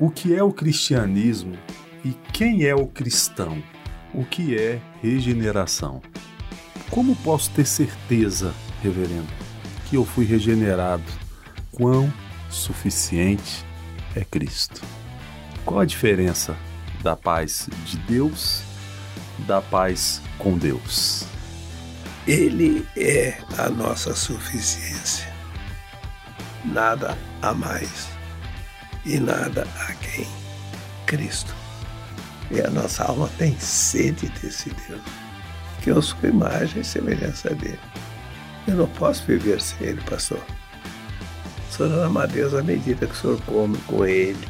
O que é o cristianismo e quem é o cristão? O que é regeneração? Como posso ter certeza, reverendo, que eu fui regenerado? Quão suficiente é Cristo? Qual a diferença da paz de Deus da paz com Deus? Ele é a nossa suficiência. Nada a mais e nada a quem. Cristo. E a nossa alma tem sede desse Deus, que eu sou imagem e semelhança dele. Eu não posso viver sem ele, pastor. Senhor ama a Deus à medida que o senhor come com ele,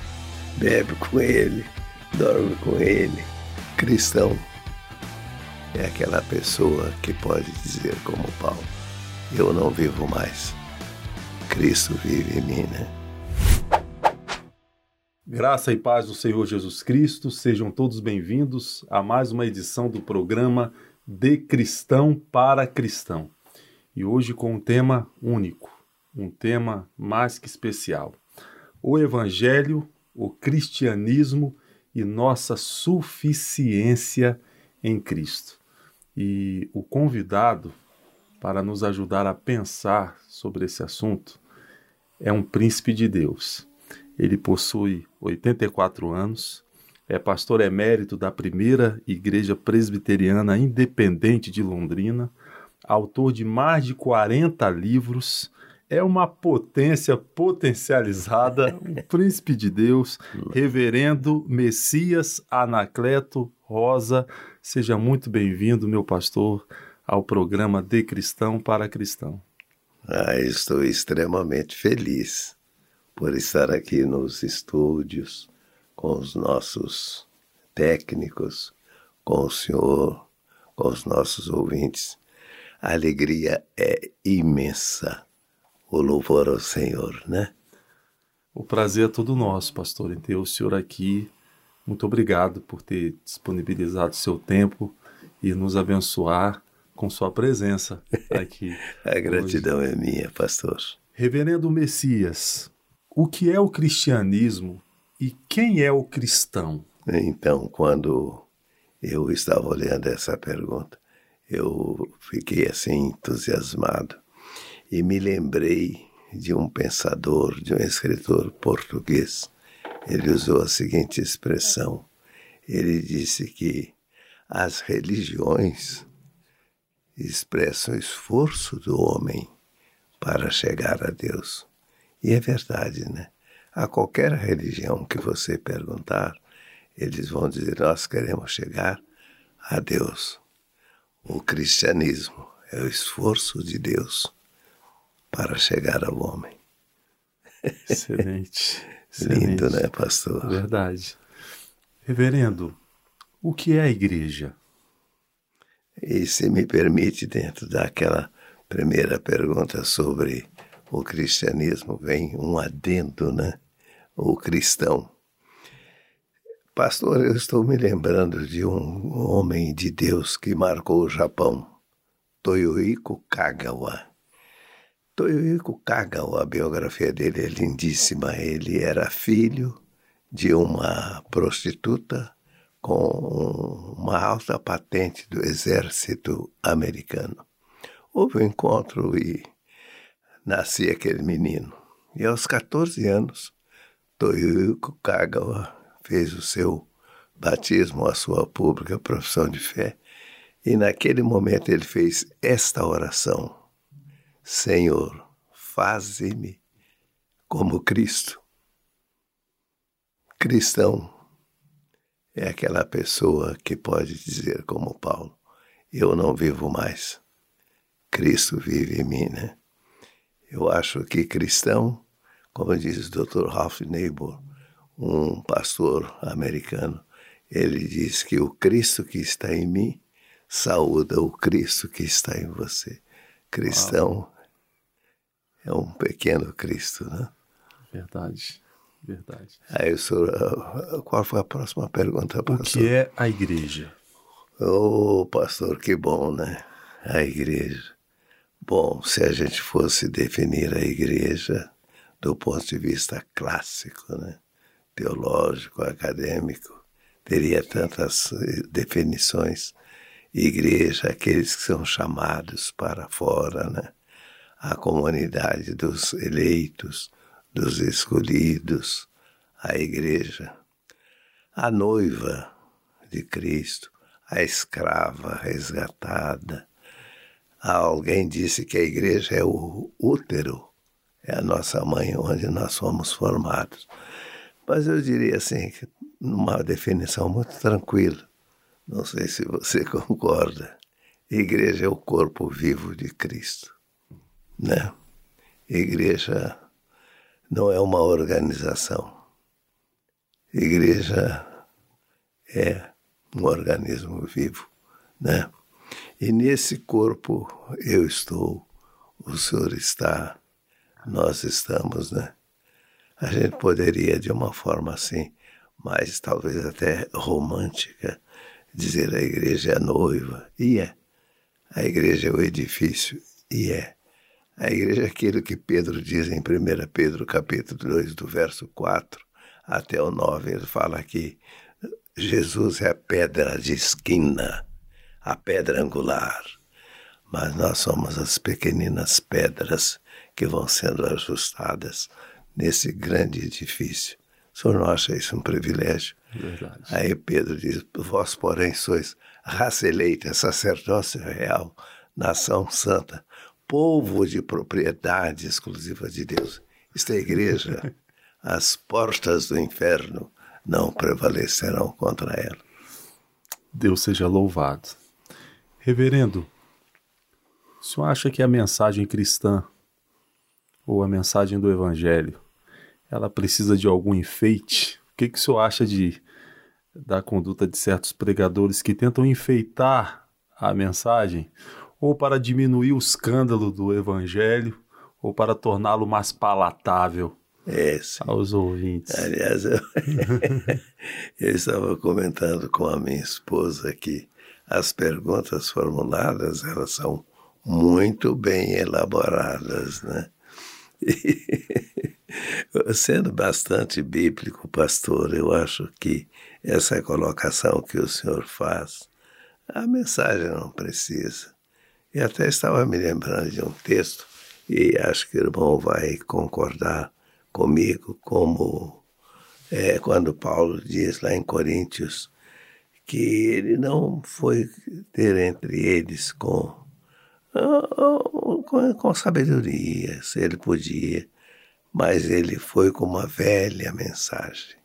bebe com ele, dorme com ele. Cristão é aquela pessoa que pode dizer como Paulo, eu não vivo mais. Cristo vive em mim, né? Graça e paz do Senhor Jesus Cristo, sejam todos bem-vindos a mais uma edição do programa De Cristão para Cristão. E hoje com um tema único, um tema mais que especial: o Evangelho, o cristianismo e nossa suficiência em Cristo. E o convidado para nos ajudar a pensar sobre esse assunto é um príncipe de Deus. Ele possui 84 anos, é pastor emérito da primeira Igreja Presbiteriana Independente de Londrina, autor de mais de 40 livros, é uma potência potencializada, um príncipe de Deus, reverendo Messias Anacleto Rosa. Seja muito bem-vindo, meu pastor, ao programa De Cristão para Cristão. Ah, estou extremamente feliz por estar aqui nos estúdios com os nossos técnicos, com o senhor, com os nossos ouvintes. A alegria é imensa. O louvor ao Senhor, né? O prazer é todo nosso, pastor, em ter o senhor aqui muito obrigado por ter disponibilizado seu tempo e nos abençoar com sua presença aqui. A gratidão hoje. é minha, pastor. Reverendo Messias, o que é o cristianismo e quem é o cristão? Então, quando eu estava olhando essa pergunta, eu fiquei assim entusiasmado e me lembrei de um pensador, de um escritor português ele usou a seguinte expressão. Ele disse que as religiões expressam o esforço do homem para chegar a Deus. E é verdade, né? A qualquer religião que você perguntar, eles vão dizer: Nós queremos chegar a Deus. O cristianismo é o esforço de Deus para chegar ao homem. Excelente. Lindo, né, pastor? Verdade. Reverendo, o que é a igreja? E se me permite, dentro daquela primeira pergunta sobre o cristianismo, vem um adendo, né? O cristão. Pastor, eu estou me lembrando de um homem de Deus que marcou o Japão, Toyohiko Kagawa. Toyohiko Kagawa, a biografia dele é lindíssima. Ele era filho de uma prostituta com uma alta patente do exército americano. Houve um encontro e nascia aquele menino. E aos 14 anos, Toyohiko Kagawa fez o seu batismo, a sua pública profissão de fé, e naquele momento ele fez esta oração Senhor, faze-me como Cristo. Cristão é aquela pessoa que pode dizer, como Paulo, eu não vivo mais. Cristo vive em mim, né? Eu acho que cristão, como diz o Dr. Ralph Neighbor, um pastor americano, ele diz que o Cristo que está em mim saúda o Cristo que está em você. Cristão é um pequeno Cristo, né? Verdade, verdade. Aí senhor, ah, qual foi a próxima pergunta, pastor? O que é a igreja? Ô, oh, pastor, que bom, né? A igreja. Bom, se a gente fosse definir a igreja do ponto de vista clássico, né? teológico, acadêmico, teria tantas eh, definições. Igreja, aqueles que são chamados para fora, né? A comunidade dos eleitos, dos escolhidos, a igreja, a noiva de Cristo, a escrava resgatada. Alguém disse que a igreja é o útero, é a nossa mãe onde nós fomos formados. Mas eu diria assim, numa definição muito tranquila, não sei se você concorda, igreja é o corpo vivo de Cristo, né? Igreja não é uma organização. Igreja é um organismo vivo, né? E nesse corpo eu estou, o Senhor está, nós estamos, né? A gente poderia, de uma forma assim, mais talvez até romântica, dizer a igreja é a noiva, e é. A igreja é o edifício, e é. A igreja é aquilo que Pedro diz em 1 Pedro capítulo 2, do verso 4 até o 9, ele fala que Jesus é a pedra de esquina, a pedra angular, mas nós somos as pequeninas pedras que vão sendo ajustadas nesse grande edifício. O senhor não acha isso um privilégio? Verdade. Aí Pedro diz: Vós, porém, sois raça eleita, sacerdócio real, nação santa, povo de propriedade exclusiva de Deus. Isto é a igreja. As portas do inferno não prevalecerão contra ela. Deus seja louvado. Reverendo, o senhor acha que a mensagem cristã ou a mensagem do evangelho, ela precisa de algum enfeite? O que, que o senhor acha de da conduta de certos pregadores que tentam enfeitar a mensagem ou para diminuir o escândalo do evangelho ou para torná-lo mais palatável É, sim. aos ouvintes? Aliás, eu, eu estava comentando com a minha esposa que as perguntas formuladas elas são muito bem elaboradas, né? E, sendo bastante bíblico, pastor, eu acho que essa colocação que o senhor faz, a mensagem não precisa. E até estava me lembrando de um texto, e acho que o irmão vai concordar comigo, como é, quando Paulo diz lá em Coríntios que ele não foi ter entre eles com, com, com sabedoria, se ele podia, mas ele foi com uma velha mensagem.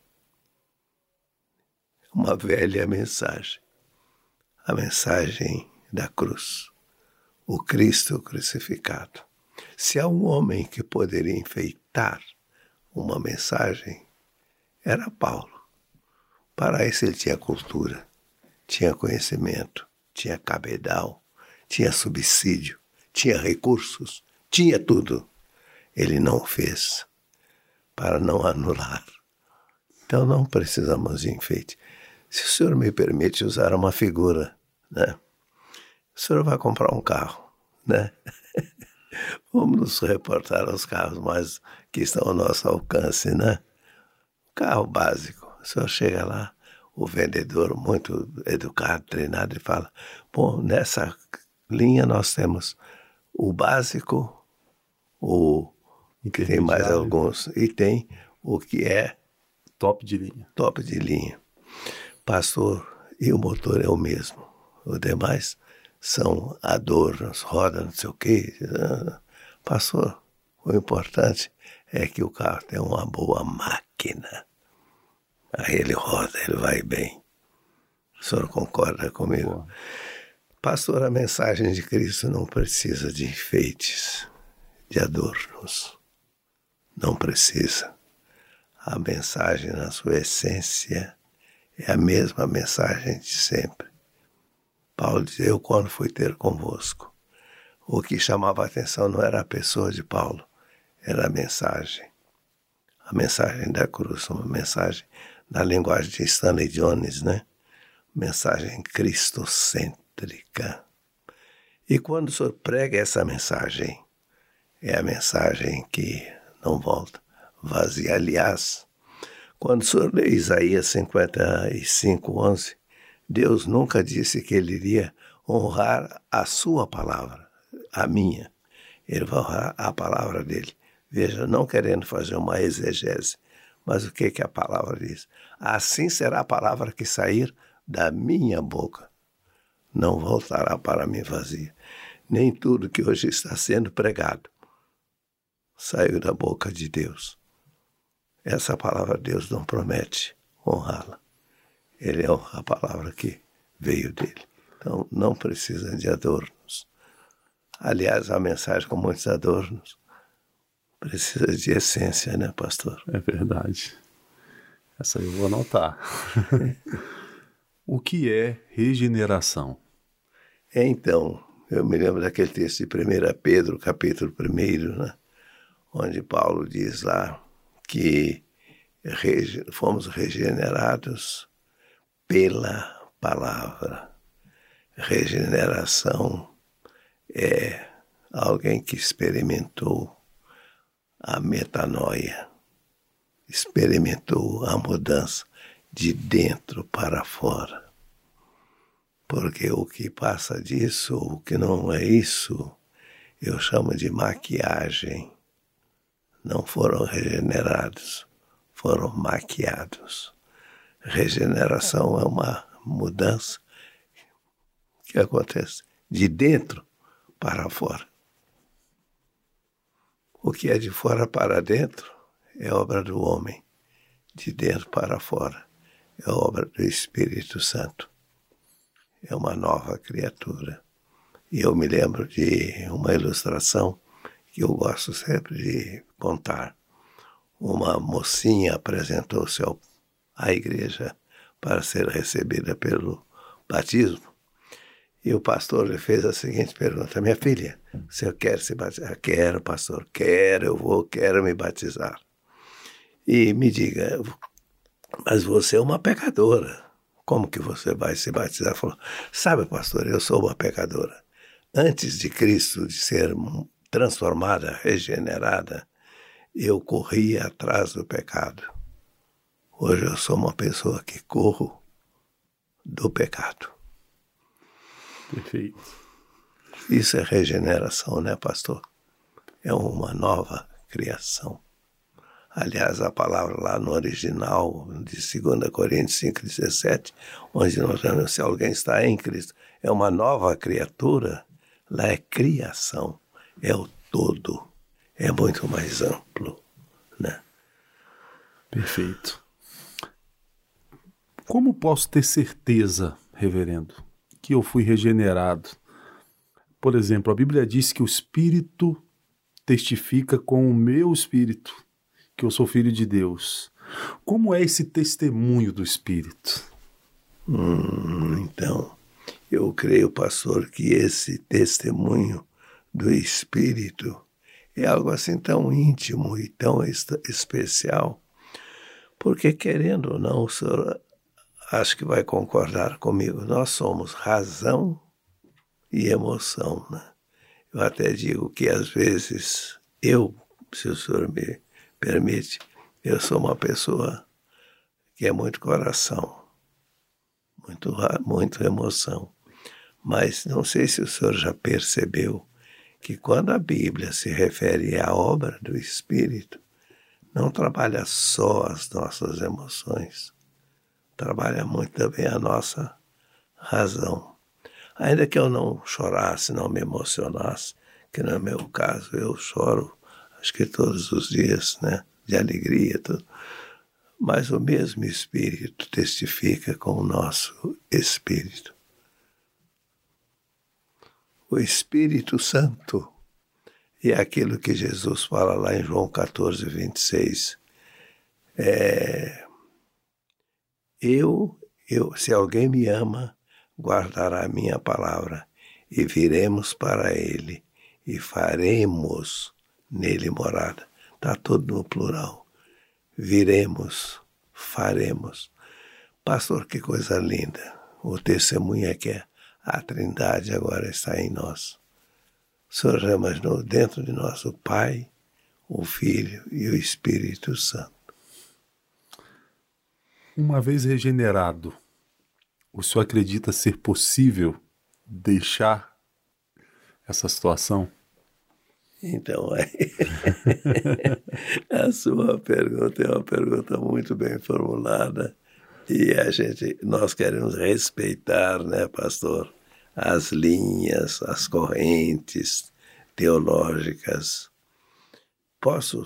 Uma velha mensagem. A mensagem da cruz. O Cristo crucificado. Se há um homem que poderia enfeitar uma mensagem, era Paulo. Para isso ele tinha cultura, tinha conhecimento, tinha cabedal, tinha subsídio, tinha recursos, tinha tudo. Ele não fez para não anular. Então não precisamos de enfeite. Se o senhor me permite usar uma figura, né? O senhor vai comprar um carro, né? Vamos nos reportar aos carros mais que estão ao nosso alcance, né? Carro básico. O senhor chega lá, o vendedor muito educado, treinado, e fala: Bom, nessa linha nós temos o básico, o que tem mais alguns, e tem o que é Top de linha. top de linha. Pastor, e o motor é o mesmo. O demais são adornos, roda, não sei o quê. Pastor, o importante é que o carro tem uma boa máquina. Aí ele roda, ele vai bem. O senhor concorda comigo? Boa. Pastor, a mensagem de Cristo não precisa de enfeites, de adornos. Não precisa. A mensagem, na sua essência, é a mesma mensagem de sempre. Paulo diz: Eu, quando fui ter convosco. O que chamava a atenção não era a pessoa de Paulo, era a mensagem. A mensagem da cruz, uma mensagem na linguagem de Stanley Jones, né? Mensagem cristocêntrica. E quando o senhor prega essa mensagem, é a mensagem que não volta, vazia. Aliás, Quando o senhor lê Isaías 55, 11, Deus nunca disse que ele iria honrar a sua palavra, a minha. Ele vai honrar a palavra dele. Veja, não querendo fazer uma exegese, mas o que, que a palavra diz? Assim será a palavra que sair da minha boca. Não voltará para mim vazia. Nem tudo que hoje está sendo pregado saiu da boca de Deus. Essa palavra Deus não promete honrá-la. Ele é a palavra que veio dele. Então não precisa de adornos. Aliás, a mensagem com muitos adornos precisa de essência, né, pastor? É verdade. Essa eu vou anotar. o que é regeneração? Então, eu me lembro daquele texto de 1 Pedro, capítulo 1, né? onde Paulo diz lá que fomos regenerados pela palavra. Regeneração é alguém que experimentou a metanoia, experimentou a mudança de dentro para fora. Porque o que passa disso, o que não é isso, eu chamo de maquiagem. Não foram regenerados, foram maquiados. Regeneração é uma mudança que acontece de dentro para fora. O que é de fora para dentro é obra do homem, de dentro para fora é obra do Espírito Santo. É uma nova criatura. E eu me lembro de uma ilustração que eu gosto sempre de contar. Uma mocinha apresentou-se à igreja para ser recebida pelo batismo e o pastor lhe fez a seguinte pergunta: Minha filha, você quer se batizar? Quero, pastor, quero, eu vou, quero me batizar. E me diga, mas você é uma pecadora. Como que você vai se batizar? Falou: Sabe, pastor, eu sou uma pecadora. Antes de Cristo de ser transformada, regenerada, eu corria atrás do pecado. Hoje eu sou uma pessoa que corro do pecado. Perfeito. Isso é regeneração, né, pastor? É uma nova criação. Aliás, a palavra lá no original de 2 Coríntios 5,17, onde nós vemos se alguém está em Cristo, é uma nova criatura, lá é criação, é o todo, é muito mais amplo, né? Perfeito. Como posso ter certeza, reverendo, que eu fui regenerado. Por exemplo, a Bíblia diz que o Espírito testifica com o meu espírito que eu sou filho de Deus. Como é esse testemunho do Espírito? Hum, então, eu creio, pastor, que esse testemunho do Espírito é algo assim tão íntimo e tão especial, porque, querendo ou não, o senhor acho que vai concordar comigo. Nós somos razão e emoção. Né? Eu até digo que às vezes eu, se o senhor me permite, eu sou uma pessoa que é muito coração, muito, muito emoção. Mas não sei se o senhor já percebeu que quando a Bíblia se refere à obra do Espírito, não trabalha só as nossas emoções, trabalha muito também a nossa razão. Ainda que eu não chorasse, não me emocionasse, que no meu caso eu choro, acho que todos os dias, né, de alegria, tudo. Mas o mesmo Espírito testifica com o nosso Espírito. O Espírito Santo e é aquilo que Jesus fala lá em João 14, 26. É, eu, eu, se alguém me ama, guardará a minha palavra, e viremos para ele, e faremos nele morada. Está tudo no plural. Viremos, faremos. Pastor, que coisa linda. O testemunho é que a Trindade agora está em nós. O Senhor já imaginou dentro de nós o Pai, o Filho e o Espírito Santo. Uma vez regenerado, o senhor acredita ser possível deixar essa situação? Então, aí, a sua pergunta é uma pergunta muito bem formulada e a gente, nós queremos respeitar, né, pastor, as linhas, as correntes teológicas. Posso,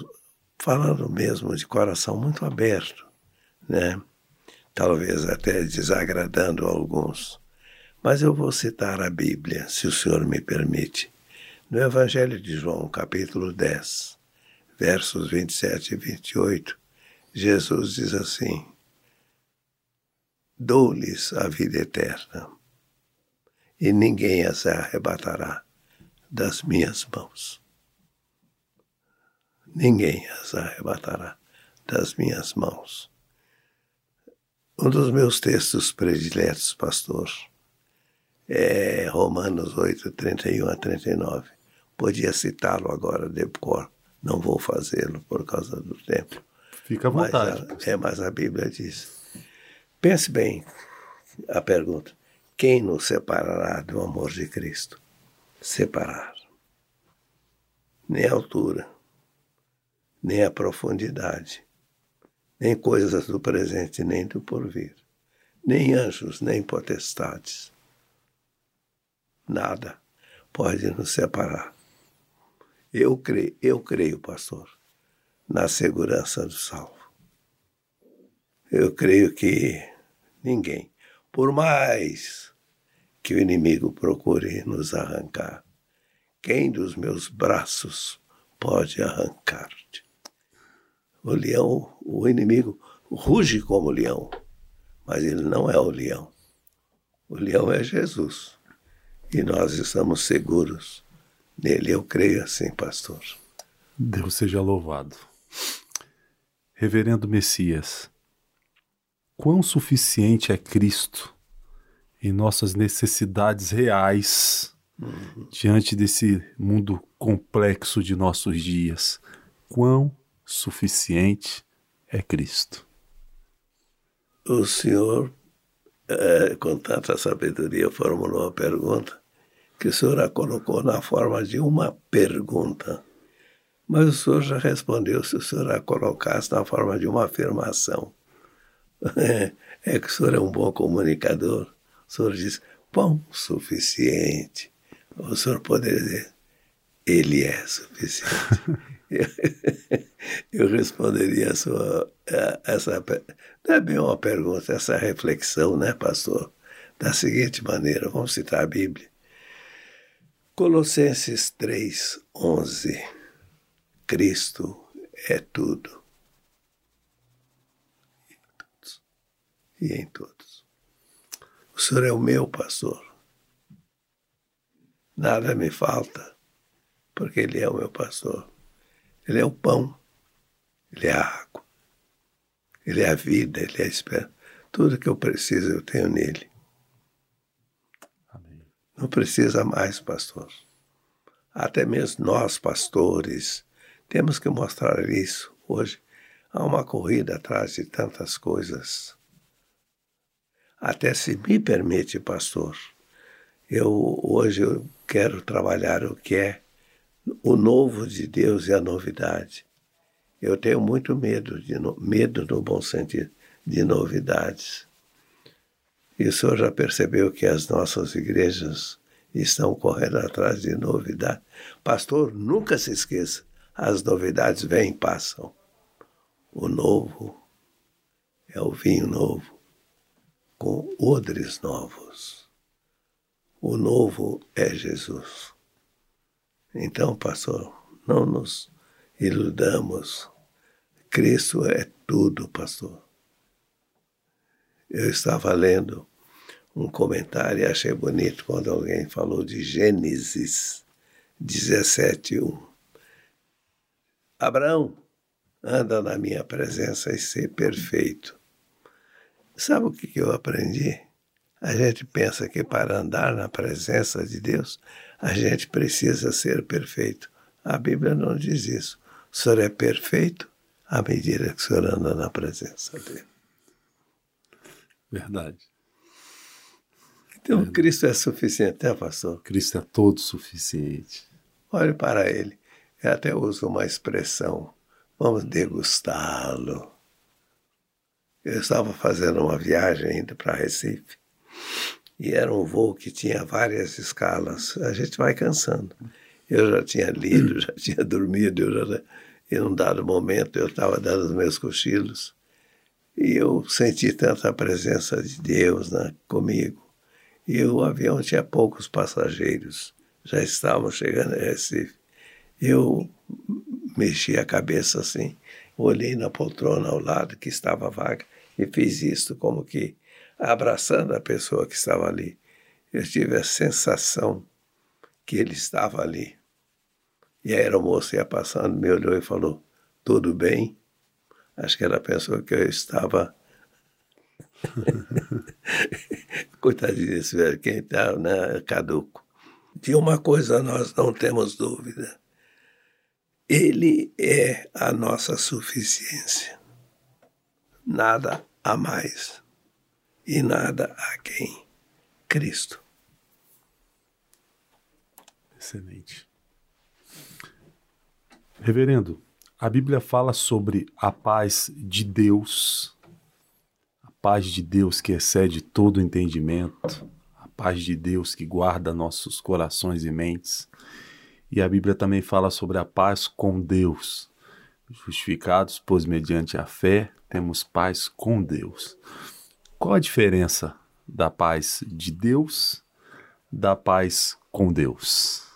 falando mesmo de coração muito aberto, né, talvez até desagradando alguns, mas eu vou citar a Bíblia, se o senhor me permite. No Evangelho de João, capítulo 10, versos 27 e 28, Jesus diz assim: Dou-lhes a vida eterna, e ninguém as arrebatará das minhas mãos. Ninguém as arrebatará das minhas mãos. Um dos meus textos prediletos, pastor, é Romanos 8, 31 a 39. Podia citá-lo agora de cor, não vou fazê-lo por causa do tempo. Fica à vontade. Mas a, é, mas a Bíblia diz. Pense bem a pergunta: quem nos separará do amor de Cristo? Separar. Nem a altura, nem a profundidade, nem coisas do presente, nem do porvir, nem anjos, nem potestades. Nada pode nos separar eu creio, eu creio, pastor, na segurança do salvo. Eu creio que ninguém, por mais que o inimigo procure nos arrancar, quem dos meus braços pode arrancar-te? O leão, o inimigo, ruge como leão, mas ele não é o leão. O leão é Jesus. E nós estamos seguros Nele eu creio assim, pastor. Deus seja louvado. Reverendo Messias, quão suficiente é Cristo em nossas necessidades reais uhum. diante desse mundo complexo de nossos dias? Quão suficiente é Cristo? O Senhor, é, com tanta sabedoria, formulou a pergunta que o senhor a colocou na forma de uma pergunta. Mas o senhor já respondeu se o senhor a colocasse na forma de uma afirmação. É, é que o senhor é um bom comunicador. O senhor diz, bom, suficiente. O senhor poderia dizer, ele é suficiente. eu, responderia a sua, essa, não é bem uma pergunta, essa reflexão, né, pastor? Da seguinte maneira, vamos citar a Bíblia. Colossenses 3, 11. Cristo é tudo. E em todos. O Senhor é o meu pastor. Nada me falta, porque Ele é o meu pastor. Ele é o pão, Ele é a água, Ele é a vida, Ele é a esperança. Tudo que eu preciso eu tenho nele. Não precisa mais, pastor. Até mesmo nós, pastores, temos que mostrar isso. Hoje há uma corrida atrás de tantas coisas. Até se me permite, pastor, eu hoje eu quero trabalhar o que é o novo de Deus e a novidade. Eu tenho muito medo, de medo no bom sentido, de novidades. E o senhor já percebeu que as nossas igrejas estão correndo atrás de novidades. Pastor, nunca se esqueça: as novidades vêm e passam. O novo é o vinho novo, com odres novos. O novo é Jesus. Então, pastor, não nos iludamos. Cristo é tudo, pastor. Eu estava lendo um comentário e achei bonito quando alguém falou de Gênesis 17:1. Abraão, anda na minha presença e ser perfeito. Sabe o que eu aprendi? A gente pensa que para andar na presença de Deus, a gente precisa ser perfeito. A Bíblia não diz isso. O Senhor é perfeito à medida que o Senhor anda na presença dele. Verdade. Então, Verdade. Cristo é suficiente, né, pastor? Cristo é todo suficiente. Olhe para ele. Eu até uso uma expressão. Vamos degustá-lo. Eu estava fazendo uma viagem indo para Recife. E era um voo que tinha várias escalas. A gente vai cansando. Eu já tinha lido, já tinha dormido, eu já, em um dado momento eu estava dando os meus cochilos e eu senti tanta presença de Deus né, comigo. E o avião tinha poucos passageiros, já estavam chegando a Recife. Eu mexi a cabeça assim, olhei na poltrona ao lado que estava vaga e fiz isto como que abraçando a pessoa que estava ali. Eu tive a sensação que ele estava ali. E a aeromoça ia passando, me olhou e falou: Tudo bem? Acho que ela pensou que eu estava. Coitadinho desse velho, quem está né, caduco. De uma coisa nós não temos dúvida: Ele é a nossa suficiência. Nada a mais e nada a quem? Cristo. Excelente. Reverendo, a Bíblia fala sobre a paz de Deus, a paz de Deus que excede todo entendimento, a paz de Deus que guarda nossos corações e mentes. E a Bíblia também fala sobre a paz com Deus. Justificados, pois mediante a fé temos paz com Deus. Qual a diferença da paz de Deus da paz com Deus?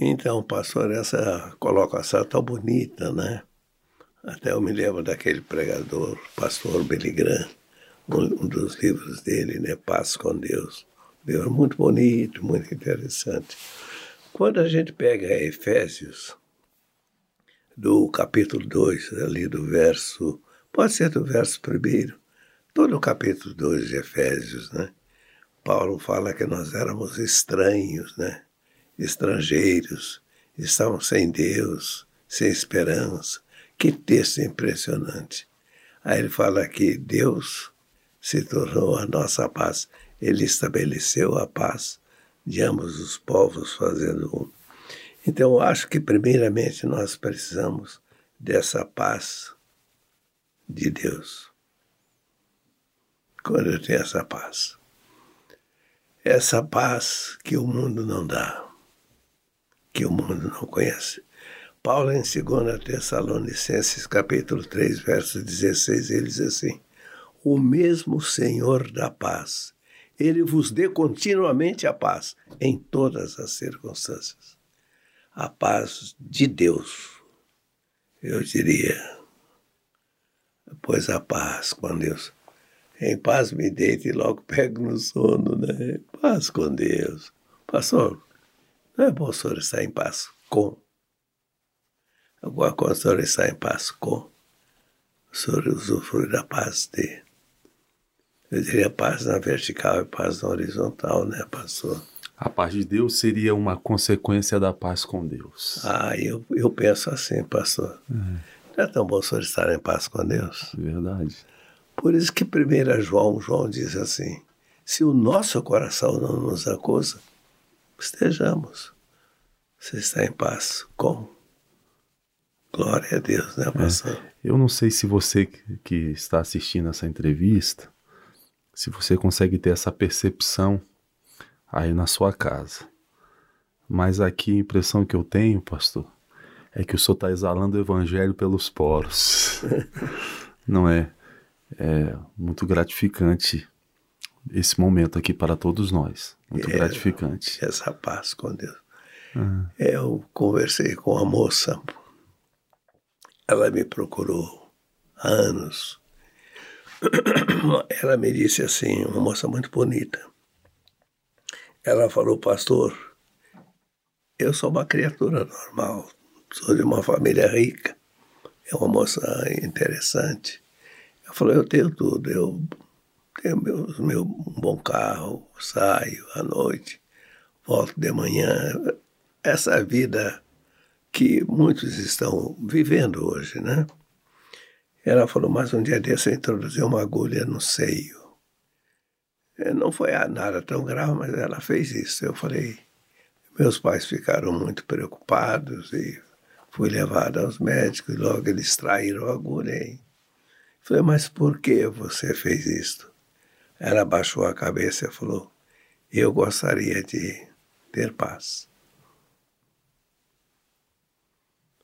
Então, pastor, essa colocação tão bonita, né? Até eu me lembro daquele pregador, pastor Billy Graham, um, dos livros dele, né? Paz com Deus. Livro muito bonito, muito interessante. Quando a gente pega Efésios, do capítulo 2, ali do verso, pode ser do verso primeiro, todo o capítulo 2 de Efésios, né? Paulo fala que nós éramos estranhos, né? Estrangeiros, estávamos sem Deus, sem esperança. Que texto impressionante. Aí ele fala que Deus se tornou a nossa paz. Ele estabeleceu a paz de ambos os povos fazendo um. Então, eu acho que primeiramente nós precisamos dessa paz de Deus quando eu tenho essa paz. Essa paz que o mundo não dá, que o mundo não conhece. Paulo, em 2 Tessalonicenses, capítulo 3, verso 16, ele diz assim: O mesmo Senhor da paz, ele vos dê continuamente a paz em todas as circunstâncias. A paz de Deus, eu diria, pois a paz com Deus em paz me deito e logo pego no sono, né? Paz com Deus. Pastor, não é bom o senhor estar em paz com? Agora, quando o senhor está em paz com, o senhor usufrui da paz de. Eu diria paz na vertical e paz na horizontal, né, pastor? A paz de Deus seria uma consequência da paz com Deus. Ah, eu, eu penso assim, pastor. É. Não é tão bom o senhor estar em paz com Deus? Verdade. Por isso que 1 João, João diz assim, se o nosso coração não nos acusa, estejamos. Você está em paz com. Glória a Deus, né, é, pastor? É, eu não sei se você que está assistindo essa entrevista, se você consegue ter essa percepção aí na sua casa. Mas aqui a impressão que eu tenho, pastor, é que o senhor está exalando o evangelho pelos poros. não é? É muito gratificante esse momento aqui para todos nós. Muito é, gratificante. Essa paz com Deus. Uhum. Eu conversei com a moça, ela me procurou há anos. Ela me disse assim, uma moça muito bonita. Ela falou, pastor, eu sou uma criatura normal, sou de uma família rica, é uma moça interessante. Eu falei, eu tenho tudo, eu tenho meu, meu um bom carro, saio à noite, volto de manhã. Essa vida que muitos estão vivendo hoje, né? Ela falou, mas um dia desse eu introduzi uma agulha no seio. É, não foi nada tão grave, mas ela fez isso. Eu falei, meus pais ficaram muito preocupados e fui levado aos médicos logo eles extraíram a agulha. E falei, mas por que você fez isto? Ela baixou a cabeça e falou, eu gostaria de ter paz.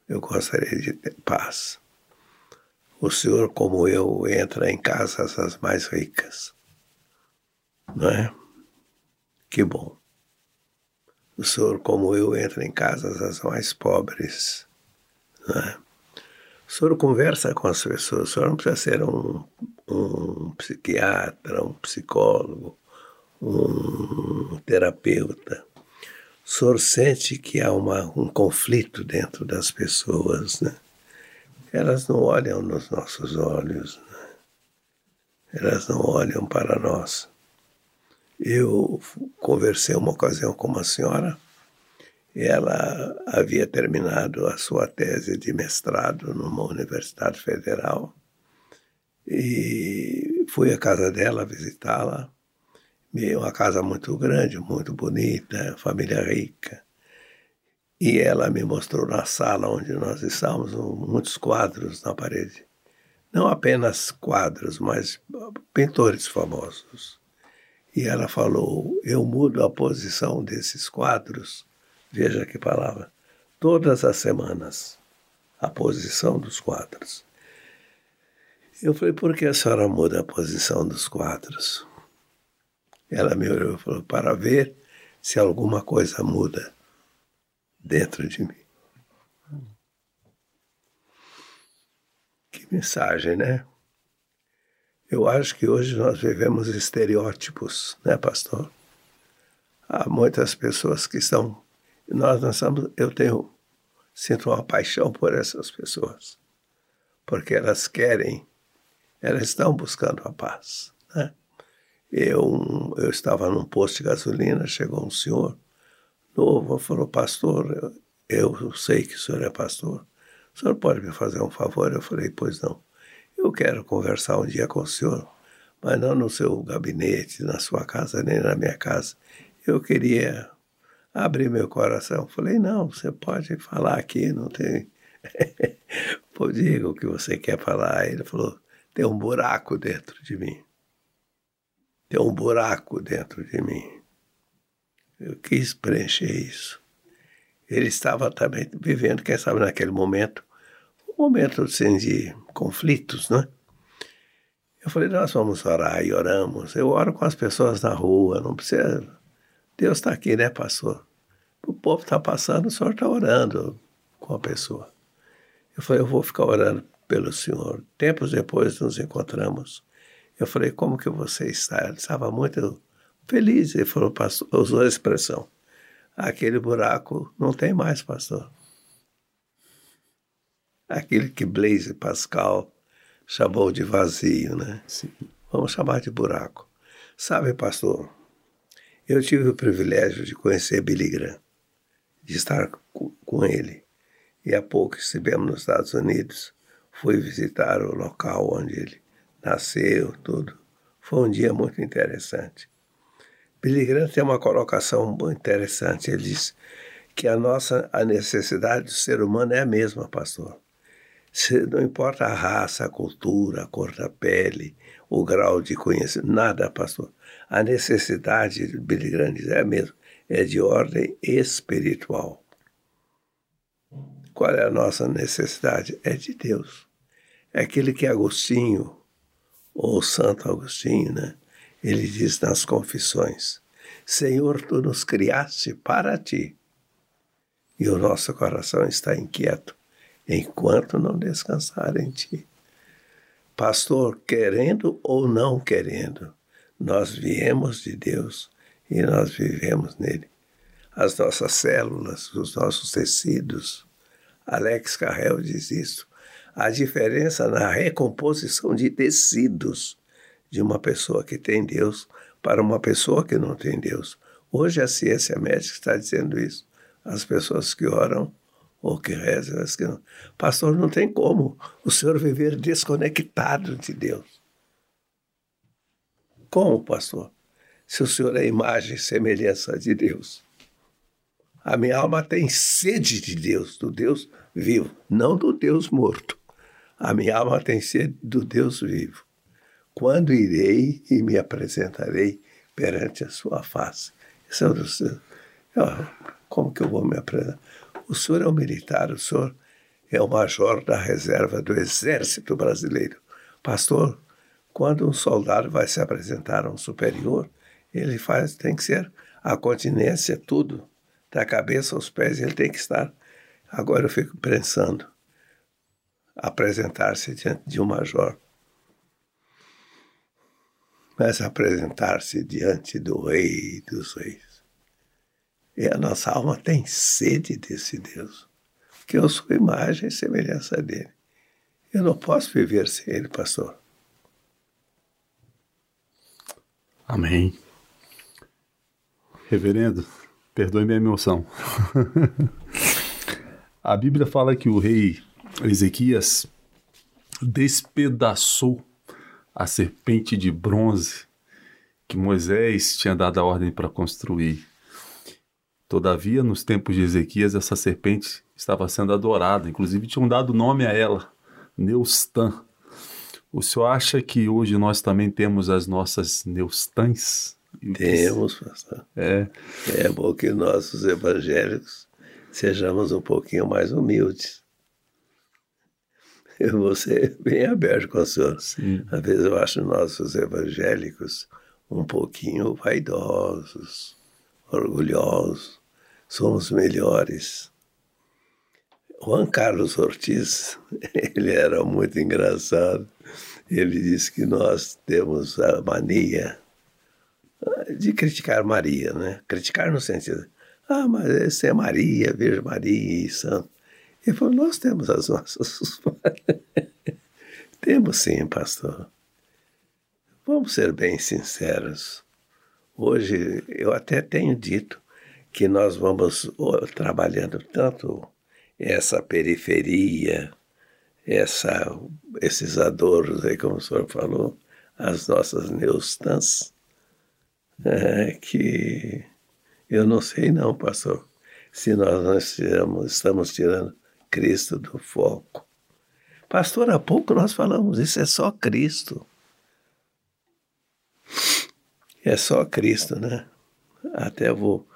Eu gostaria de ter paz. O senhor, como eu, entra em casas as mais ricas não é? Que bom. O senhor, como eu, entra em casas as mais pobres, não é? O senhor conversa com as pessoas, o senhor não precisa ser um, um psiquiatra, um psicólogo, um terapeuta. O senhor sente que há uma, um conflito dentro das pessoas, né? Elas não olham nos nossos olhos, né? elas não olham para nós. Eu conversei uma ocasião com uma senhora, ela havia terminado a sua tese de mestrado numa universidade federal e fui à casa dela visitá-la. Uma casa muito grande, muito bonita, família rica. E ela me mostrou na sala onde nós estávamos muitos quadros na parede. Não apenas quadros, mas pintores famosos. E ela falou: Eu mudo a posição desses quadros, veja que palavra, todas as semanas, a posição dos quadros. Eu falei: Por que a senhora muda a posição dos quadros? Ela me olhou e falou: Para ver se alguma coisa muda dentro de mim. Que mensagem, né? Eu acho que hoje nós vivemos estereótipos, né, pastor? Há muitas pessoas que estão. Nós estamos. Eu tenho. Sinto uma paixão por essas pessoas. Porque elas querem. Elas estão buscando a paz, né? Eu, eu estava num posto de gasolina, chegou um senhor novo, falou, pastor, eu, eu sei que o senhor é pastor, o senhor pode me fazer um favor? Eu falei, pois não. Eu quero conversar um dia com o senhor, mas não no seu gabinete, na sua casa, nem na minha casa. Eu queria abrir meu coração. Falei, não, você pode falar aqui, não tem. Pô, diga o que você quer falar. Ele falou, tem um buraco dentro de mim. Tem um buraco dentro de mim. Eu quis preencher isso. Ele estava também vivendo, quem sabe naquele momento, momento assim, de conflitos, né? Eu falei, nós vamos orar e oramos. Eu oro com as pessoas na rua, não precisa. Deus está aqui, né, pastor? O povo está passando, o senhor está orando com a pessoa. Eu falei, eu vou ficar orando pelo senhor. Tempos depois nos encontramos. Eu falei, como que você está? Ele estava muito feliz. Ele falou, pastor, usou a expressão. Aquele buraco não tem mais, pastor aquele que Blaise Pascal chamou de vazio, né? Sim. Vamos chamar de buraco. Sabe, pastor, eu tive o privilégio de conhecer Billy Graham, de estar com ele. E há pouco estivemos nos Estados Unidos, fui visitar o local onde ele nasceu, tudo. Foi um dia muito interessante. Billy Graham tem uma colocação muito interessante. Ele diz que a nossa a necessidade do ser humano é a mesma, pastor. Não importa a raça, a cultura, a cor da pele, o grau de conhecimento, nada, pastor. A necessidade de Billy Graham é a mesma, é de ordem espiritual. Qual é a nossa necessidade? É de Deus. É aquele que Agostinho, ou Santo Agostinho, né? Ele diz nas confissões: Senhor, tu nos criaste para ti. E o nosso coração está inquieto enquanto não descansar em ti. Pastor, querendo ou não querendo, nós viemos de Deus e nós vivemos nele. As nossas células, os nossos tecidos. Alex Carrel diz isso. A diferença na recomposição de tecidos de uma pessoa que tem Deus para uma pessoa que não tem Deus. Hoje a ciência médica está dizendo isso. As pessoas que oram ou que reza, que não. Pastor, não tem como o senhor viver desconectado de Deus. Como, pastor? se o Senhor é imagem e semelhança de Deus. A minha alma tem sede de Deus, do Deus vivo, não do Deus morto. A minha alma tem sede do Deus vivo. Quando irei e me apresentarei perante a sua face? Isso é o Como que eu vou me apresentar? O senhor é um militar, o senhor é o major da reserva do Exército Brasileiro. Pastor, quando um soldado vai se apresentar a um superior, ele faz, tem que ser a continência, tudo, da cabeça aos pés, ele tem que estar. Agora eu fico pensando, apresentar-se diante de um major, mas apresentar-se diante do Rei dos Reis. E a nossa alma tem sede desse Deus, que eu sou imagem e semelhança dele. Eu não posso viver sem ele, pastor. Amém. Reverendo, perdoe minha emoção. a Bíblia fala que o rei Ezequias despedaçou a serpente de bronze que Moisés tinha dado a ordem para construir. Todavia, nos tempos de Ezequias, essa serpente estava sendo adorada, inclusive tinham dado nome a ela, Neustã. O senhor acha que hoje nós também temos as nossas Neustãs? Temos, pastor. É. É bom que nossos evangélicos sejamos um pouquinho mais humildes. Eu vou ser bem aberto com o senhor. Sim. Às vezes eu acho nossos evangélicos um pouquinho vaidosos, orgulhosos. Somos melhores. Juan Carlos Ortiz, ele era muito engraçado. Ele disse que nós temos a mania de criticar Maria, né? Criticar no sentido, ah, mas esse é Maria, Virgem Maria e Santo. Ele falou, nós temos as nossas. temos sim, pastor. Vamos ser bem sinceros. Hoje eu até tenho dito que nós vamos trabalhando tanto essa periferia, essa, esses adoros aí, como o senhor falou, as nossas neustãs, é, que eu não sei não, pastor, se nós não estamos, estamos tirando Cristo do foco. Pastor, há pouco nós falamos, isso é só Cristo. É só Cristo, né? Até vou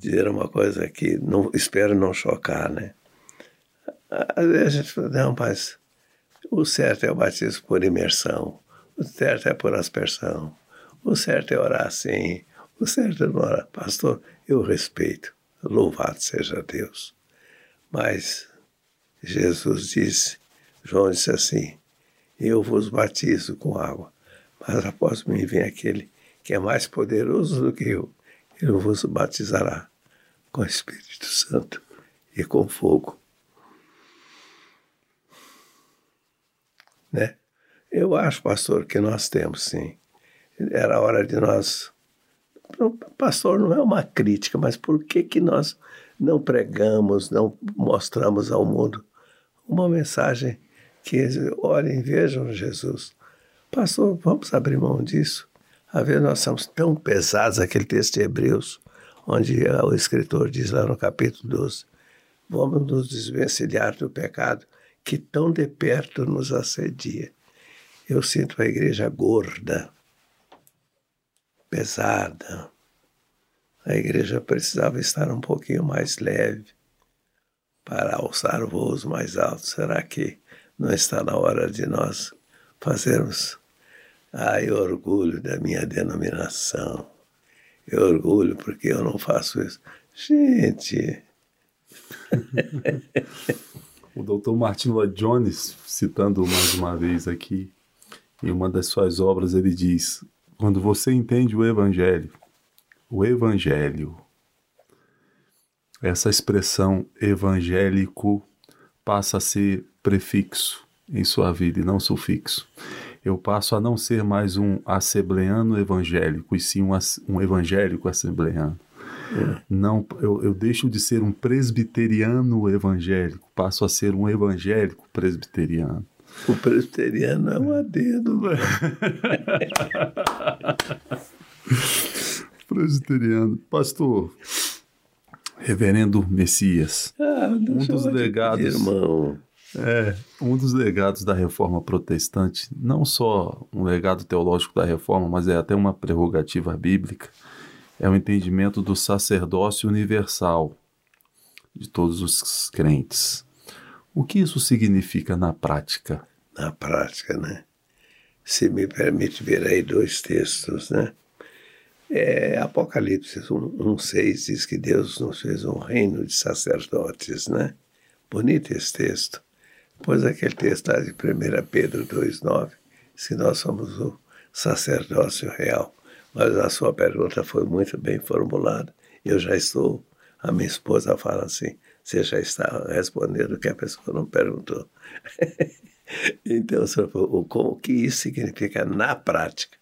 dizer uma coisa aqui, não, espero não chocar, né? Às vezes a gente fala, não, mas o certo é o batismo por imersão, o certo é por aspersão, o certo é orar assim, o certo é não orar. Pastor, eu respeito, louvado seja Deus. Mas Jesus disse, João disse assim, eu vos batizo com água, mas após mim vem aquele que é mais poderoso do que eu, ele vos batizará com o Espírito Santo e com fogo. Né? Eu acho, pastor, que nós temos sim. Era hora de nós. Pastor, não é uma crítica, mas por que, que nós não pregamos, não mostramos ao mundo uma mensagem que, olhem, vejam Jesus. Pastor, vamos abrir mão disso. A ver, nós somos tão pesados, aquele texto de Hebreus, onde o escritor diz lá no capítulo 12: vamos nos desvencilhar do pecado que tão de perto nos assedia. Eu sinto a igreja gorda, pesada. A igreja precisava estar um pouquinho mais leve para alçar voos mais altos. Será que não está na hora de nós fazermos? Ai, orgulho da minha denominação. Orgulho porque eu não faço isso. Gente. O doutor Martin Lloyd Jones, citando mais uma vez aqui, em uma das suas obras, ele diz: quando você entende o Evangelho, o Evangelho, essa expressão evangélico passa a ser prefixo em sua vida e não sufixo. Eu passo a não ser mais um assembleano evangélico, e sim um, um evangélico assembleano. Não, eu, eu deixo de ser um presbiteriano evangélico, passo a ser um evangélico presbiteriano. O presbiteriano é um adendo. presbiteriano. Pastor, Reverendo Messias, Ah, Um dos legados. Irmão. É um dos legados da reforma protestante, não só um legado teológico da reforma, mas é até uma prerrogativa bíblica, é o entendimento do sacerdócio universal de todos os crentes. O que isso significa na prática? na prática, né? Se me permite ver aí dois textos, né? É, Apocalipse 1,6 diz que Deus nos fez um reino de sacerdotes, né? Bonito esse texto. Pois aquele texto lá de 1 Pedro 2,9 diz que nós somos o sacerdócio real. Mas a sua pergunta foi muito bem formulada. Eu já estou, a minha esposa fala assim, você já está respondendo o que a pessoa não perguntou. Então, o, o que isso significa na prática?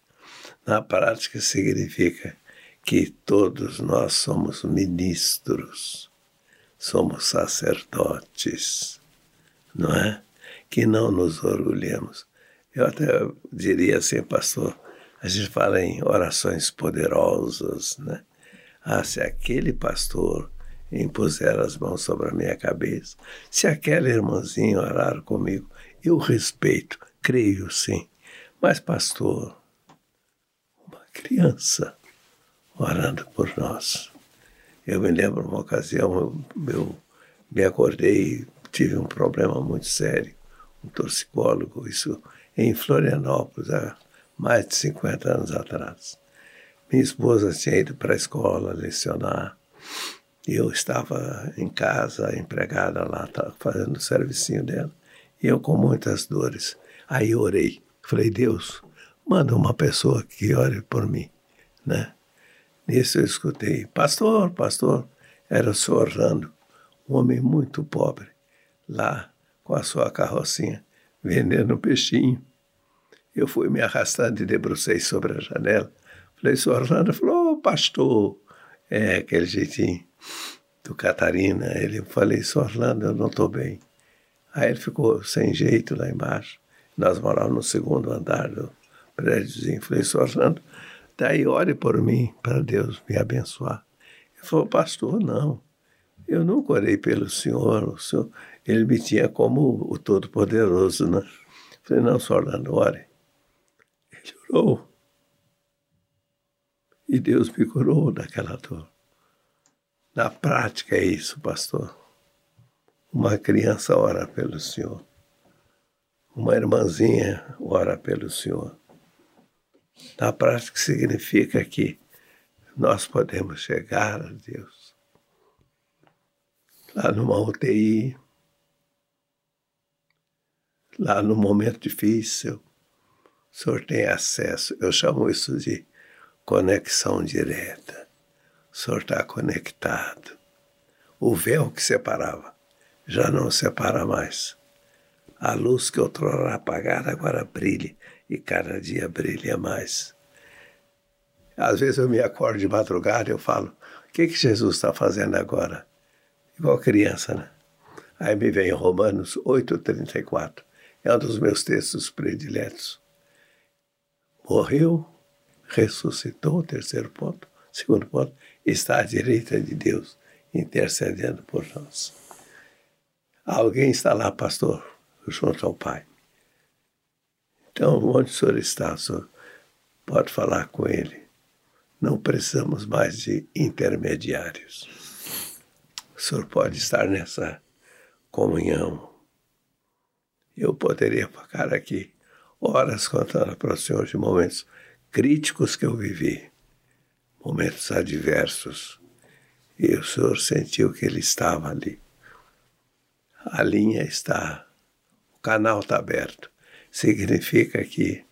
Na prática significa que todos nós somos ministros, somos sacerdotes, não é? Que não nos orgulhemos. Eu até diria assim, pastor, a gente fala em orações poderosas, né? Ah, se aquele pastor impuser as mãos sobre a minha cabeça, se aquele irmãozinho orar comigo, eu respeito, creio sim. Mas, pastor, uma criança orando por nós. Eu me lembro uma ocasião, eu, eu me acordei, tive um problema muito sério, um toxicólogo, isso em Florianópolis, há mais de 50 anos atrás. Minha esposa tinha ido para a escola lecionar, e eu estava em casa, empregada lá, estava fazendo o servicinho dela. E eu com muitas dores. Aí orei. Falei, Deus, manda uma pessoa que ore por mim, né? Nisso eu escutei, pastor, pastor, era o senhor Orlando, um homem muito pobre, lá com a sua carrocinha, vendendo peixinho. Eu fui me arrastando e debrucei sobre a janela. Falei, senhor Orlando, falou, oh, pastor, é aquele jeitinho do Catarina. Ele falei, senhor Orlando, eu não estou bem. Aí ele ficou sem jeito lá embaixo. Nós morávamos no segundo andar do prédiozinho. Falei, senhor Orlando, daí ore por mim, para Deus me abençoar. Ele falou, pastor, não. Eu nunca orei pelo senhor. O senhor ele me tinha como o Todo-Poderoso, né? Falei, não, senhor Orlando, ore. Ele orou. E Deus me curou daquela dor. Na prática é isso, pastor. Uma criança ora pelo Senhor. Uma irmãzinha ora pelo Senhor. Na prática significa que nós podemos chegar a Deus. Lá numa UTI, lá no momento difícil, o senhor tem acesso. Eu chamo isso de conexão direta. O senhor está conectado. O véu que separava já não separa mais. A luz que outrora apagada agora brilha e cada dia brilha mais. Às vezes eu me acordo de madrugada e eu falo: o que, que Jesus está fazendo agora? Igual criança, né? Aí me vem Romanos 8,34. É um dos meus textos prediletos. Morreu, ressuscitou, terceiro ponto. Segundo ponto, está à direita de Deus, intercedendo por nós. Alguém está lá, pastor, junto ao Pai. Então, onde o senhor está, o senhor pode falar com ele. Não precisamos mais de intermediários. O senhor pode estar nessa comunhão. Eu poderia ficar aqui horas contando para o senhor de momentos críticos que eu vivi, momentos adversos, e o senhor sentiu que ele estava ali. A linha está, o canal está aberto. Significa que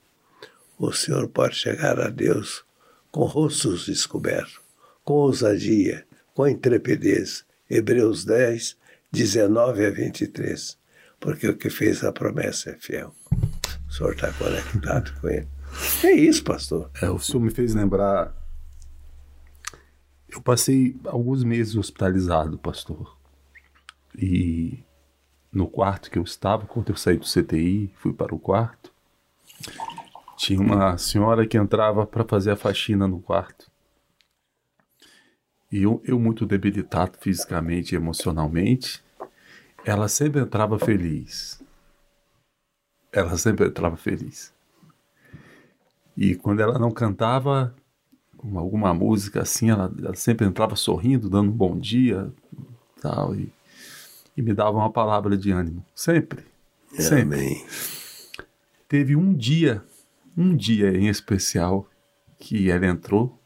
o senhor pode chegar a Deus com rostos descobertos, com ousadia, com intrepidez. Hebreus 10, 19 a 23. Porque o que fez a promessa é fiel. O senhor está conectado com ele. É isso, pastor. É, o senhor me fez lembrar. Eu passei alguns meses hospitalizado, pastor. E no quarto que eu estava, quando eu saí do CTI, fui para o quarto. Tinha uma senhora que entrava para fazer a faxina no quarto. E eu, eu muito debilitado fisicamente e emocionalmente, ela sempre entrava feliz. Ela sempre entrava feliz. E quando ela não cantava alguma música assim, ela, ela sempre entrava sorrindo, dando um bom dia, tal, e, e me dava uma palavra de ânimo. Sempre. Sempre. Amém. Teve um dia, um dia em especial, que ela entrou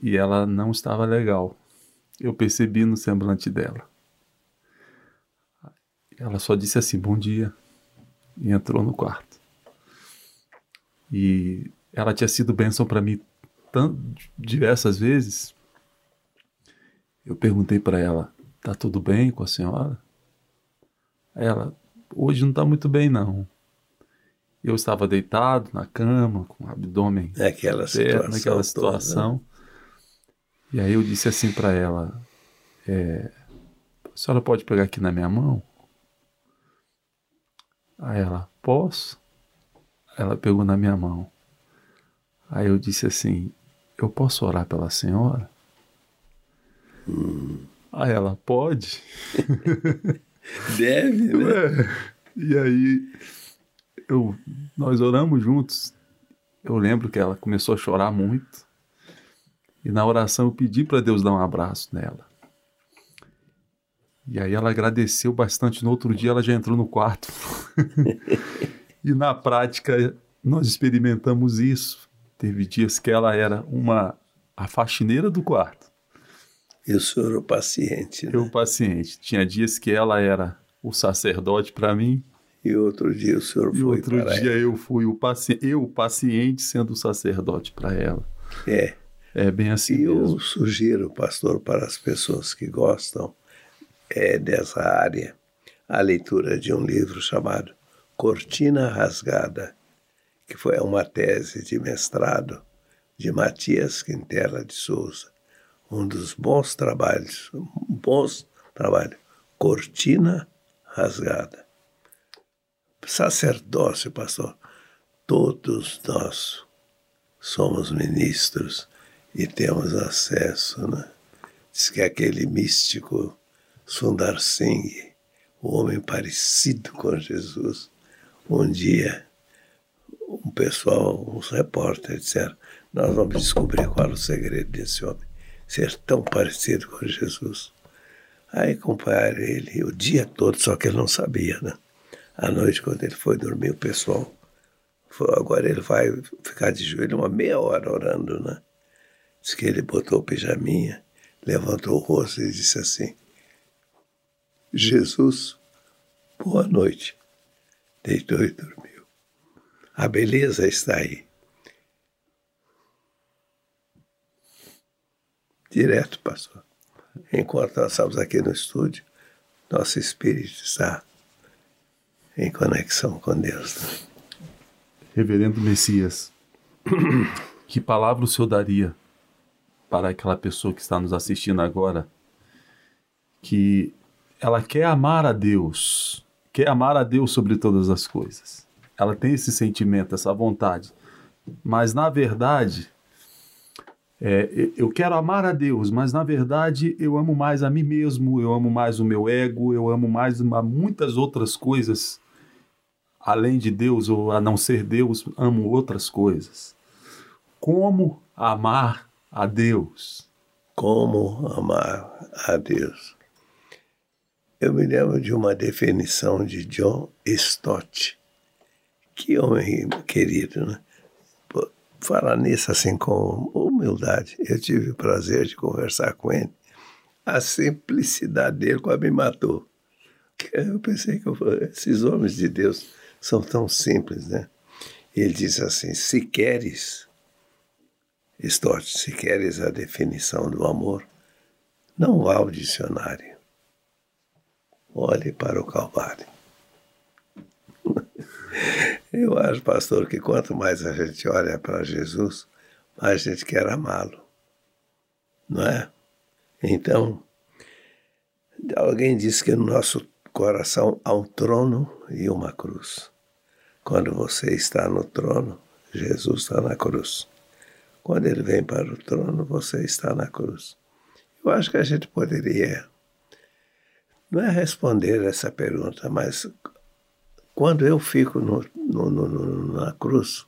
e ela não estava legal. Eu percebi no semblante dela. Ela só disse assim: Bom dia. E entrou no quarto. E ela tinha sido bênção para mim tão, diversas vezes. Eu perguntei para ela: Tá tudo bem com a senhora? Ela: Hoje não tá muito bem, não. Eu estava deitado na cama, com o abdômen Naquela situação. naquela toda, né? E aí eu disse assim para ela: é, A senhora pode pegar aqui na minha mão? Aí ela: Posso? Ela pegou na minha mão. Aí eu disse assim: Eu posso orar pela senhora? Aí ela: Pode. Deve, né? É. E aí eu, nós oramos juntos. Eu lembro que ela começou a chorar muito. E na oração eu pedi para Deus dar um abraço nela. E aí ela agradeceu bastante. No outro dia ela já entrou no quarto. e na prática nós experimentamos isso. Teve dias que ela era uma a faxineira do quarto. E o senhor o paciente, né? Eu o paciente. Tinha dias que ela era o sacerdote para mim E outro dia o senhor E foi outro dia eu fui o paciente, eu, o paciente, sendo o sacerdote para ela. É. É bem assim E eu mesmo. sugiro, pastor, para as pessoas que gostam é, dessa área, a leitura de um livro chamado Cortina Rasgada, que foi uma tese de mestrado de Matias Quintela de Souza. Um dos bons trabalhos, bons trabalhos, Cortina Rasgada. Sacerdócio, pastor, todos nós somos ministros e temos acesso, né? Diz que aquele místico Sundar Singh, o homem parecido com Jesus, um dia um pessoal, uns repórteres disseram, nós vamos descobrir qual é o segredo desse homem, ser tão parecido com Jesus. Aí acompanharam ele o dia todo, só que ele não sabia, né? À noite, quando ele foi dormir, o pessoal falou, agora ele vai ficar de joelho uma meia hora orando, né? Diz que ele botou o pijaminha, levantou o rosto e disse assim: Jesus, boa noite. Deitou e dormiu. A beleza está aí. Direto, pastor. Enquanto nós estamos aqui no estúdio, nosso espírito está em conexão com Deus. né? Reverendo Messias, que palavra o senhor daria para aquela pessoa que está nos assistindo agora, que ela quer amar a Deus, quer amar a Deus sobre todas as coisas. Ela tem esse sentimento, essa vontade, mas na verdade é, eu quero amar a Deus, mas na verdade eu amo mais a mim mesmo, eu amo mais o meu ego, eu amo mais uma, muitas outras coisas além de Deus ou a não ser Deus, amo outras coisas. Como amar a Deus? Como amar a Deus? Eu me lembro de uma definição de John Stott. Que homem querido, né? Falar nisso assim com humildade. Eu tive o prazer de conversar com ele. A simplicidade dele quase me matou. Eu pensei que eu, esses homens de Deus são tão simples, né? Ele diz assim: se queres, Stott, se queres a definição do amor, não vá ao dicionário. Olhe para o Calvário. Eu acho, pastor, que quanto mais a gente olha para Jesus, mais a gente quer amá-lo. Não é? Então, alguém disse que no nosso coração há um trono e uma cruz. Quando você está no trono, Jesus está na cruz. Quando ele vem para o trono, você está na cruz. Eu acho que a gente poderia, não é responder essa pergunta, mas quando eu fico no, no, no, na cruz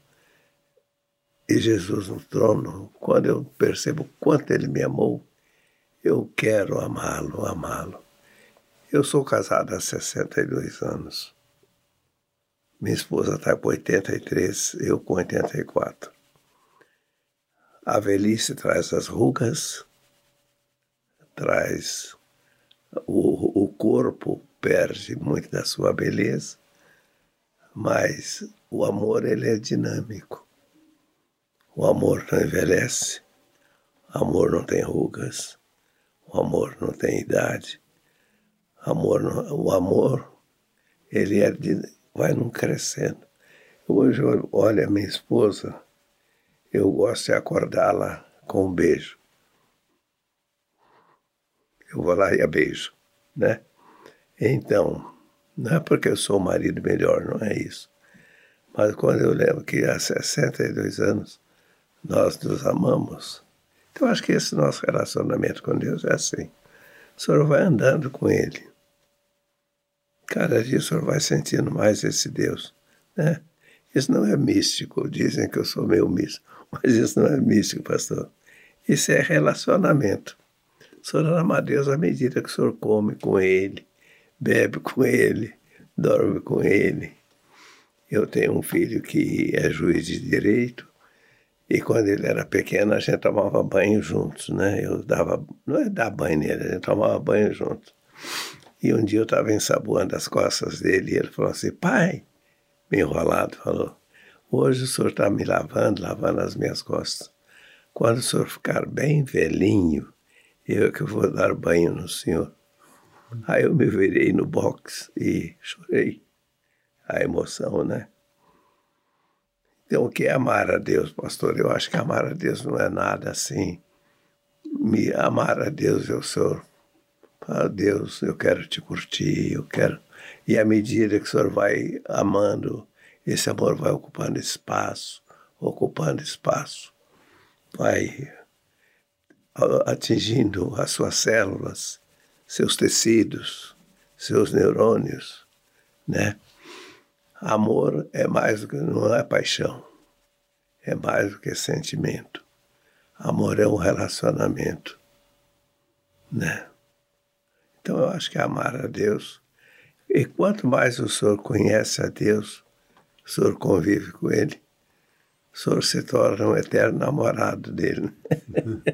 e Jesus no trono, quando eu percebo quanto Ele me amou, eu quero amá-lo, amá-lo. Eu sou casado há 62 anos. Minha esposa está com 83, eu com 84. A velhice traz as rugas, traz o, o corpo perde muito da sua beleza, mas o amor ele é dinâmico. O amor não envelhece, o amor não tem rugas, o amor não tem idade, amor não, o amor ele é vai não crescendo. Hoje olha minha esposa, eu gosto de acordá-la com um beijo eu vou lá e a beijo, né? Então, não é porque eu sou o marido melhor, não é isso. Mas quando eu lembro que há 62 anos nós nos amamos, então acho que esse nosso relacionamento com Deus é assim. O senhor vai andando com Ele. Cada dia o senhor vai sentindo mais esse Deus, né? Isso não é místico. Dizem que eu sou meio místico, mas isso não é místico, pastor. Isso é relacionamento. O senhor ama a Deus à medida que o senhor come com ele, bebe com ele, dorme com ele. Eu tenho um filho que é juiz de direito e quando ele era pequeno a gente tomava banho juntos, né? Eu dava, não é dar banho nele, a gente tomava banho juntos. E um dia eu estava ensaboando as costas dele e ele falou assim, pai, me enrolado, falou, hoje o senhor está me lavando, lavando as minhas costas. Quando o senhor ficar bem velhinho, eu que vou dar banho no senhor. Aí eu me virei no box e chorei. A emoção, né? Então, o que é amar a Deus, pastor? Eu acho que amar a Deus não é nada assim. Me amar a Deus, eu sou. Ah, Deus, eu quero te curtir, eu quero. E à medida que o senhor vai amando, esse amor vai ocupando espaço, ocupando espaço, vai atingindo as suas células, seus tecidos, seus neurônios, né? Amor é mais do que não é paixão, é mais do que sentimento. Amor é um relacionamento, né? Então eu acho que amar a Deus e quanto mais o senhor conhece a Deus, o senhor convive com Ele, o senhor se torna um eterno namorado dele.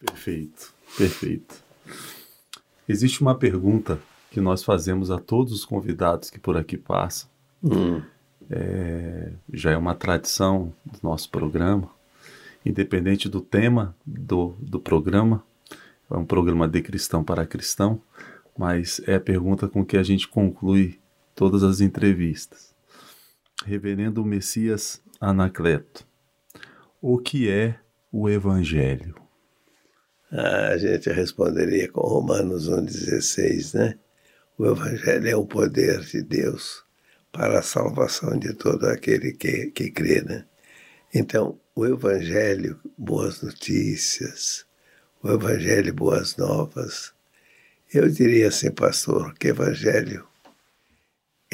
perfeito, perfeito. Existe uma pergunta que nós fazemos a todos os convidados que por aqui passam. Hum. É, já é uma tradição do nosso programa, independente do tema do, do programa. É um programa de cristão para cristão, mas é a pergunta com que a gente conclui todas as entrevistas. Reverendo Messias Anacleto, o que é o Evangelho? Ah, a gente responderia com Romanos 1,16, né? O Evangelho é o poder de Deus para a salvação de todo aquele que, que crê, né? Então, o Evangelho, boas notícias, o Evangelho, boas novas. Eu diria assim, pastor, que Evangelho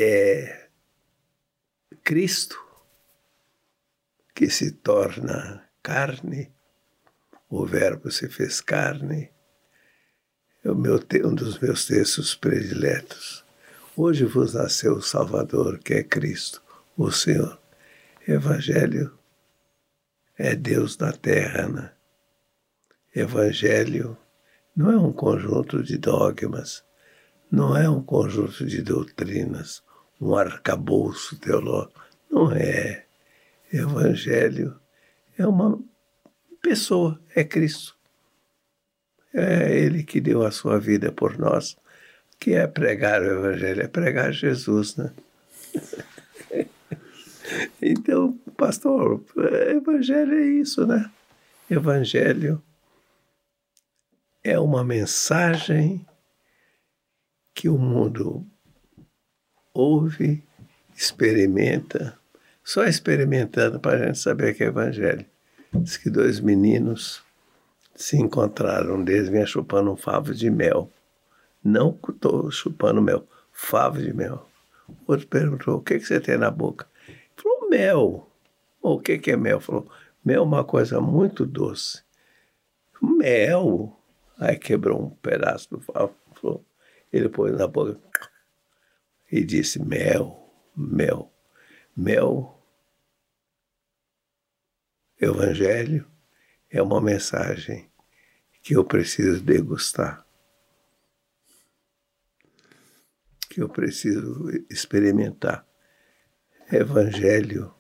é Cristo, que se torna carne, o Verbo se fez carne, é um dos meus textos prediletos. Hoje vos nasceu o Salvador, que é Cristo, o Senhor. Evangelho é Deus na terra, né? Evangelho não é um conjunto de dogmas, não é um conjunto de doutrinas, um arcabouço teológico. Não é. Evangelho é uma pessoa, é Cristo. É Ele que deu a sua vida por nós, que é pregar o Evangelho, é pregar Jesus, né? então, pastor, Evangelho é isso, né? Evangelho é uma mensagem que o mundo ouve, experimenta, só experimentando para a gente saber que é evangelho. Diz que dois meninos se encontraram. Um deles vinha chupando um favo de mel. Não estou chupando mel, favo de mel. O outro perguntou: o que, que você tem na boca? Ele falou: mel. O que, que é mel? Falou: mel é uma coisa muito doce. Mel. Aí quebrou um pedaço do favo. Falou, ele pôs na boca e disse: mel, mel, mel. Evangelho é uma mensagem que eu preciso degustar, que eu preciso experimentar. Evangelho,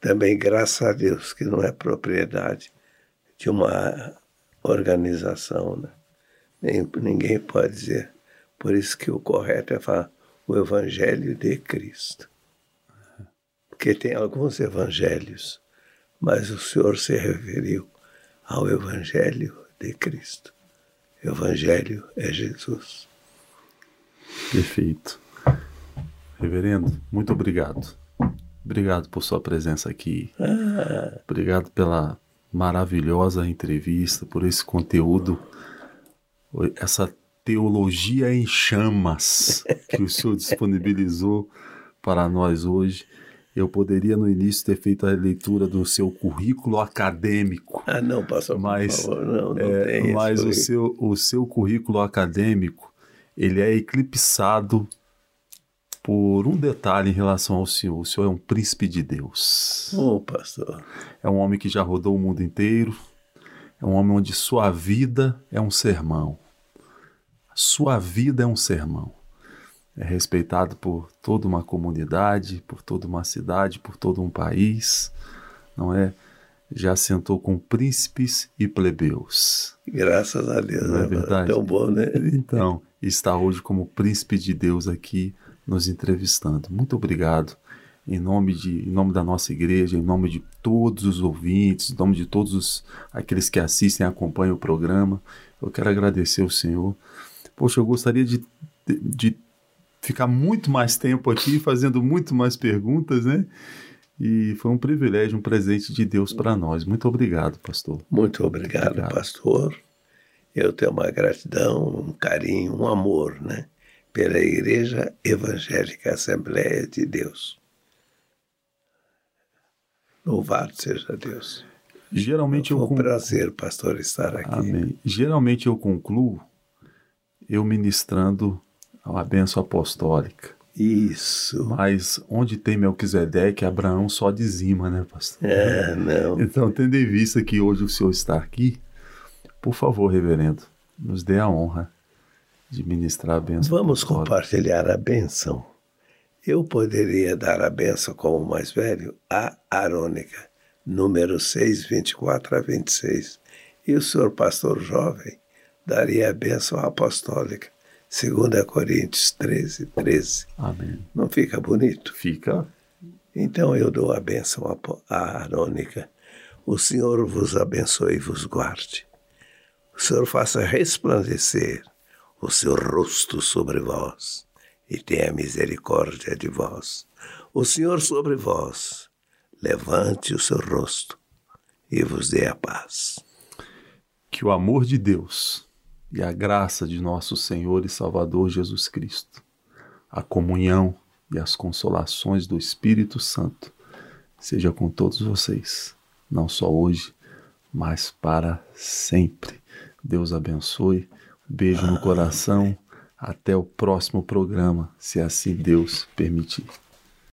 também graças a Deus, que não é propriedade de uma organização, né? Ninguém pode dizer. Por isso que o correto é falar o Evangelho de Cristo. Porque tem alguns evangelhos, mas o Senhor se referiu ao Evangelho de Cristo. Evangelho é Jesus. Perfeito. Reverendo, muito obrigado. Obrigado por sua presença aqui. Ah. Obrigado pela maravilhosa entrevista, por esse conteúdo, essa teologia em chamas que o senhor disponibilizou para nós hoje. Eu poderia no início ter feito a leitura do seu currículo acadêmico. Ah, não, pastor, mas, por favor, não, não é, tem Mas o seu, o seu currículo acadêmico, ele é eclipsado por um detalhe em relação ao senhor. O senhor é um príncipe de Deus. Oh, pastor. É um homem que já rodou o mundo inteiro. É um homem onde sua vida é um sermão. Sua vida é um sermão é respeitado por toda uma comunidade, por toda uma cidade, por todo um país, não é? Já sentou com príncipes e plebeus. Graças a Deus, não é verdade? Tão bom, né? Então, está hoje como príncipe de Deus aqui nos entrevistando. Muito obrigado. Em nome, de, em nome da nossa igreja, em nome de todos os ouvintes, em nome de todos os, aqueles que assistem e acompanham o programa, eu quero agradecer ao Senhor. Poxa, eu gostaria de, de, ficar muito mais tempo aqui, fazendo muito mais perguntas, né? E foi um privilégio, um presente de Deus para nós. Muito obrigado, pastor. Muito obrigado, obrigado, pastor. Eu tenho uma gratidão, um carinho, um amor, né? Pela Igreja Evangélica Assembleia de Deus. Louvado seja Deus. Geralmente Foi eu um concluo... prazer, pastor, estar aqui. Amém. Geralmente eu concluo eu ministrando a benção apostólica. Isso. Mas onde tem Melquisedeque, Abraão só dizima, né, pastor? É, não. Então, tendo em vista que hoje o senhor está aqui, por favor, reverendo, nos dê a honra de ministrar a benção. Vamos apostólica. compartilhar a benção. Eu poderia dar a benção como mais velho, a Arônica, número 6, 24 a 26. E o senhor pastor jovem daria a benção apostólica 2 Coríntios 13, 13. Amém. Não fica bonito? Fica. Então eu dou a bênção a Arônica. O Senhor vos abençoe e vos guarde. O Senhor faça resplandecer o seu rosto sobre vós e tenha misericórdia de vós. O Senhor sobre vós levante o seu rosto e vos dê a paz. Que o amor de Deus e a graça de nosso Senhor e Salvador Jesus Cristo, a comunhão e as consolações do Espírito Santo seja com todos vocês, não só hoje, mas para sempre. Deus abençoe. Beijo no coração. Até o próximo programa, se assim Deus permitir.